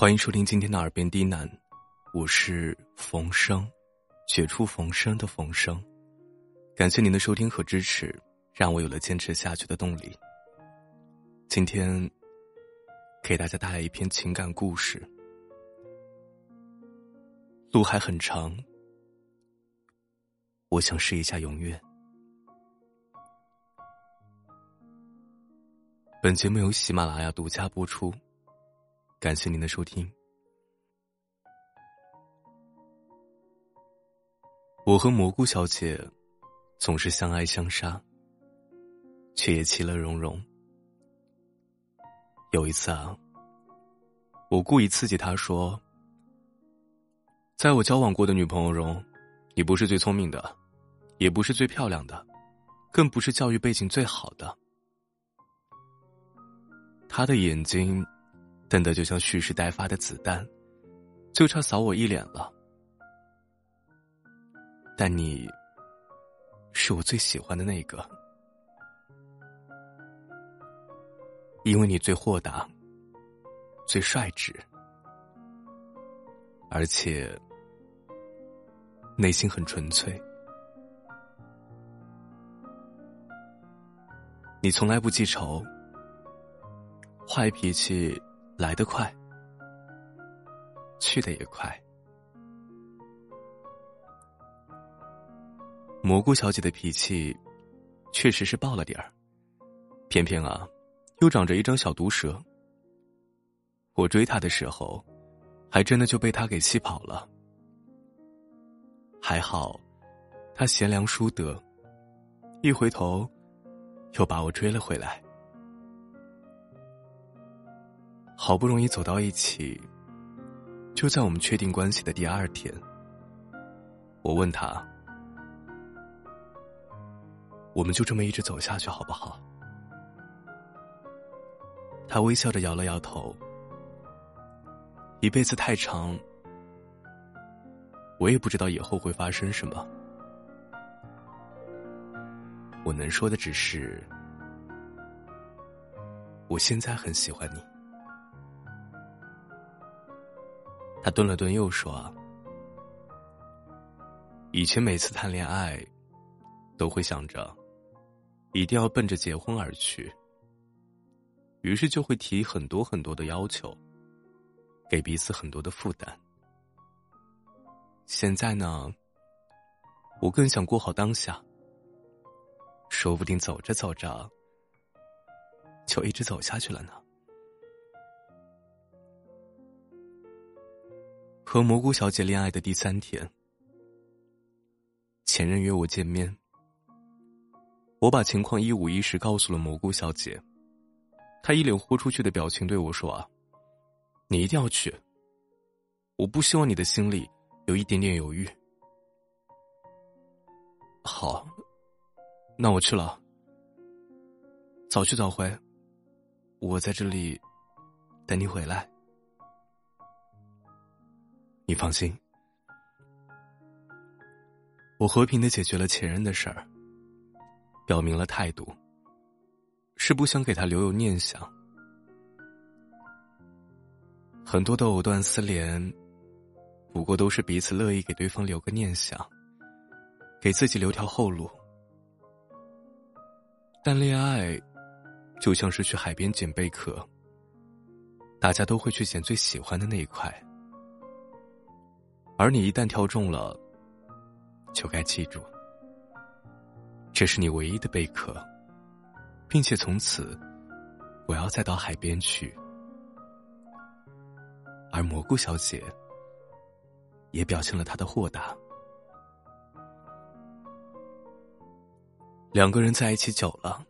欢迎收听今天的耳边低喃，我是冯生，绝处逢生的冯生。感谢您的收听和支持，让我有了坚持下去的动力。今天给大家带来一篇情感故事，路还很长，我想试一下永远。本节目由喜马拉雅独家播出。感谢您的收听。我和蘑菇小姐总是相爱相杀，却也其乐融融。有一次啊，我故意刺激她说：“在我交往过的女朋友中，你不是最聪明的，也不是最漂亮的，更不是教育背景最好的。”她的眼睛。瞪得就像蓄势待发的子弹，就差扫我一脸了。但你是我最喜欢的那个，因为你最豁达、最率直，而且内心很纯粹。你从来不记仇，坏脾气。来得快，去的也快。蘑菇小姐的脾气确实是爆了点儿，偏偏啊，又长着一张小毒蛇。我追她的时候，还真的就被她给气跑了。还好，她贤良淑德，一回头，又把我追了回来。好不容易走到一起，就在我们确定关系的第二天，我问他：“我们就这么一直走下去好不好？”他微笑着摇了摇头。一辈子太长，我也不知道以后会发生什么。我能说的只是，我现在很喜欢你。他顿了顿，又说：“以前每次谈恋爱，都会想着一定要奔着结婚而去，于是就会提很多很多的要求，给彼此很多的负担。现在呢，我更想过好当下，说不定走着走着，就一直走下去了呢。”和蘑菇小姐恋爱的第三天，前任约我见面。我把情况一五一十告诉了蘑菇小姐，她一脸豁出去的表情对我说：“啊，你一定要去，我不希望你的心里有一点点犹豫。”好，那我去了，早去早回，我在这里等你回来。你放心，我和平的解决了前任的事儿，表明了态度，是不想给他留有念想。很多的藕断丝连，不过都是彼此乐意给对方留个念想，给自己留条后路。但恋爱，就像是去海边捡贝壳，大家都会去捡最喜欢的那一块。而你一旦挑中了，就该记住，这是你唯一的贝壳，并且从此，我要再到海边去。而蘑菇小姐也表现了她的豁达。两个人在一起久了，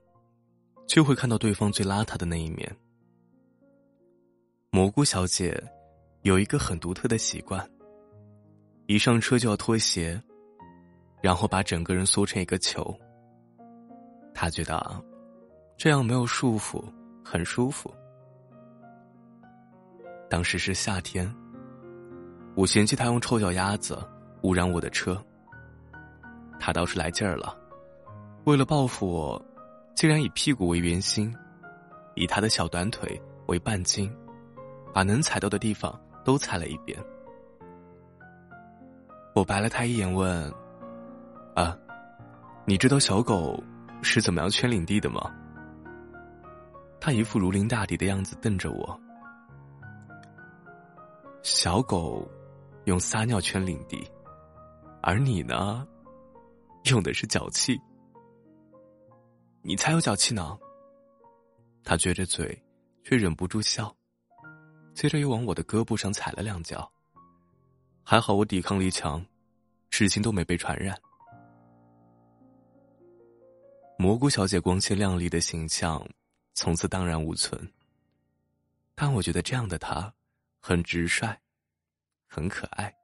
就会看到对方最邋遢的那一面。蘑菇小姐有一个很独特的习惯。一上车就要脱鞋，然后把整个人缩成一个球。他觉得这样没有束缚，很舒服。当时是夏天，我嫌弃他用臭脚丫子污染我的车，他倒是来劲儿了，为了报复我，竟然以屁股为圆心，以他的小短腿为半径，把能踩到的地方都踩了一遍。我白了他一眼，问：“啊，你知道小狗是怎么样圈领地的吗？”他一副如临大敌的样子瞪着我。小狗用撒尿圈领地，而你呢，用的是脚气。你才有脚气呢。他撅着嘴，却忍不住笑，接着又往我的胳膊上踩了两脚。还好我抵抗力强，事情都没被传染。蘑菇小姐光鲜亮丽的形象从此荡然无存。但我觉得这样的她很直率，很可爱。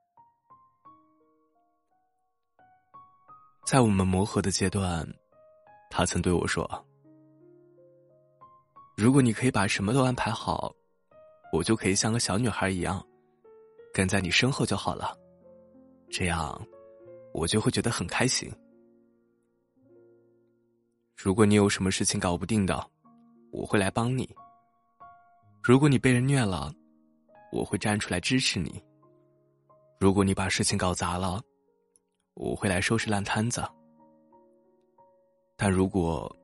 在我们磨合的阶段，她曾对我说：“如果你可以把什么都安排好，我就可以像个小女孩一样。”跟在你身后就好了，这样我就会觉得很开心。如果你有什么事情搞不定的，我会来帮你。如果你被人虐了，我会站出来支持你。如果你把事情搞砸了，我会来收拾烂摊子。但如果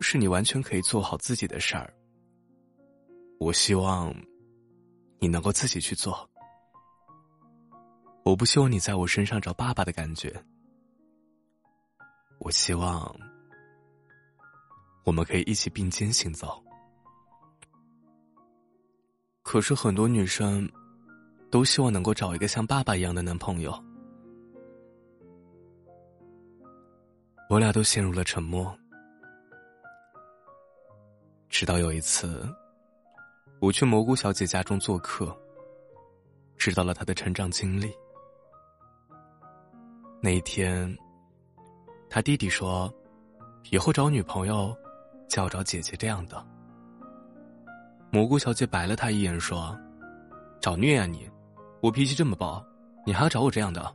是你完全可以做好自己的事儿，我希望你能够自己去做。我不希望你在我身上找爸爸的感觉，我希望我们可以一起并肩行走。可是很多女生都希望能够找一个像爸爸一样的男朋友，我俩都陷入了沉默。直到有一次，我去蘑菇小姐家中做客，知道了她的成长经历。那一天，他弟弟说：“以后找女朋友，就要找姐姐这样的。”蘑菇小姐白了他一眼说：“找虐啊你！我脾气这么暴，你还要找我这样的？”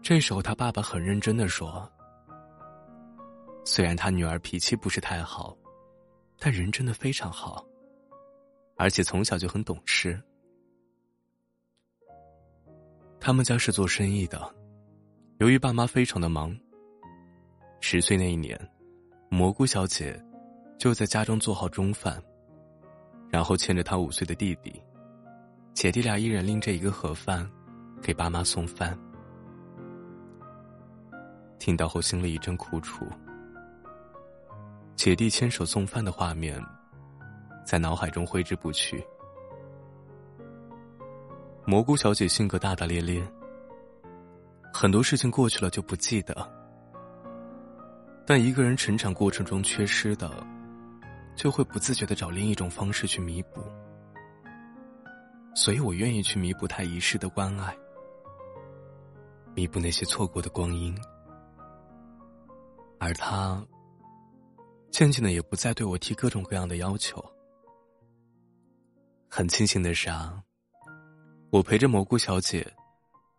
这时候，他爸爸很认真的说：“虽然他女儿脾气不是太好，但人真的非常好，而且从小就很懂事。”他们家是做生意的，由于爸妈非常的忙。十岁那一年，蘑菇小姐就在家中做好中饭，然后牵着她五岁的弟弟，姐弟俩一人拎着一个盒饭，给爸妈送饭。听到后，心里一阵苦楚。姐弟牵手送饭的画面，在脑海中挥之不去。蘑菇小姐性格大大咧咧，很多事情过去了就不记得。但一个人成长过程中缺失的，就会不自觉的找另一种方式去弥补。所以我愿意去弥补他一世的关爱，弥补那些错过的光阴。而他，渐渐的也不再对我提各种各样的要求。很庆幸的是啊。我陪着蘑菇小姐，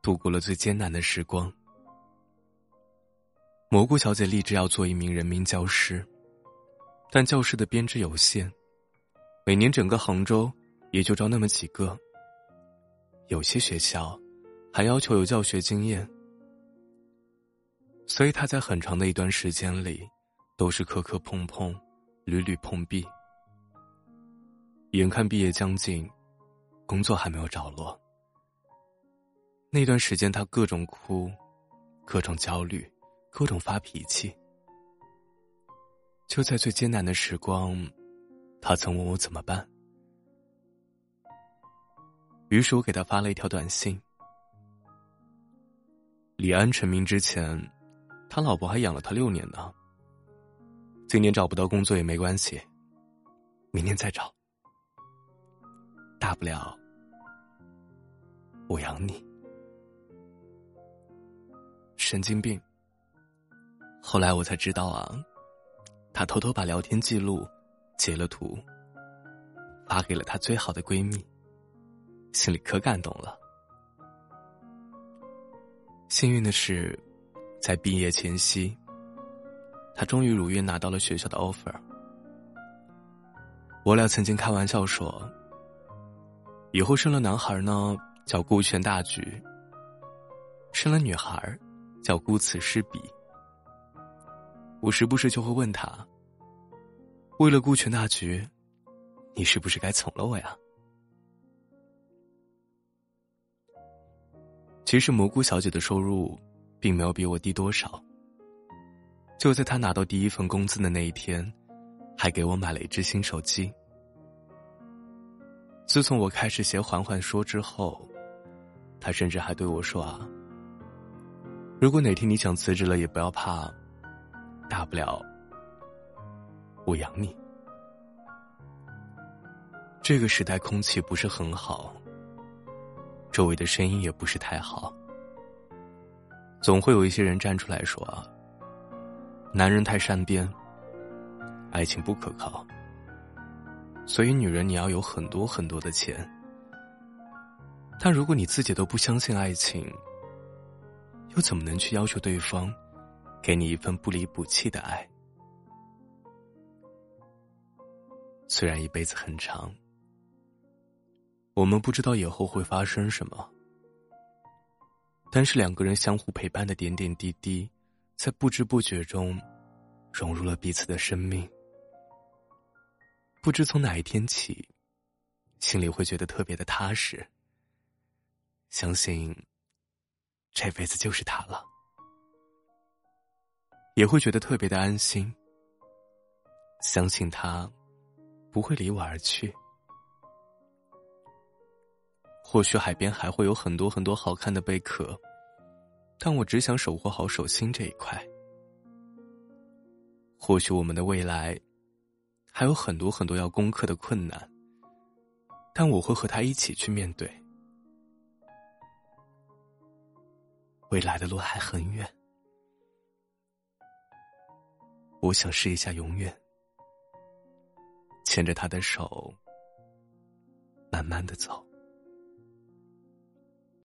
度过了最艰难的时光。蘑菇小姐立志要做一名人民教师，但教师的编制有限，每年整个杭州也就招那么几个。有些学校还要求有教学经验，所以她在很长的一段时间里，都是磕磕碰碰，屡屡碰壁。眼看毕业将近，工作还没有着落。那段时间，他各种哭，各种焦虑，各种发脾气。就在最艰难的时光，他曾问我怎么办。于是我给他发了一条短信：李安成名之前，他老婆还养了他六年呢。今年找不到工作也没关系，明年再找，大不了我养你。神经病。后来我才知道啊，她偷偷把聊天记录截了图，发给了她最好的闺蜜，心里可感动了。幸运的是，在毕业前夕，她终于如愿拿到了学校的 offer。我俩曾经开玩笑说，以后生了男孩呢叫顾全大局，生了女孩叫顾此失彼。我时不时就会问他，为了顾全大局，你是不是该从了我呀？其实蘑菇小姐的收入，并没有比我低多少。就在她拿到第一份工资的那一天，还给我买了一只新手机。自从我开始写《缓缓说》之后，她甚至还对我说：“啊，如果哪天你想辞职了，也不要怕，大不了我养你。”这个时代空气不是很好。周围的声音也不是太好，总会有一些人站出来说：“男人太善变，爱情不可靠。”所以，女人你要有很多很多的钱。但如果你自己都不相信爱情，又怎么能去要求对方给你一份不离不弃的爱？虽然一辈子很长。我们不知道以后会发生什么，但是两个人相互陪伴的点点滴滴，在不知不觉中融入了彼此的生命。不知从哪一天起，心里会觉得特别的踏实，相信这辈子就是他了，也会觉得特别的安心，相信他不会离我而去。或许海边还会有很多很多好看的贝壳，但我只想守护好手心这一块。或许我们的未来还有很多很多要攻克的困难，但我会和他一起去面对。未来的路还很远，我想试一下永远，牵着他的手，慢慢的走。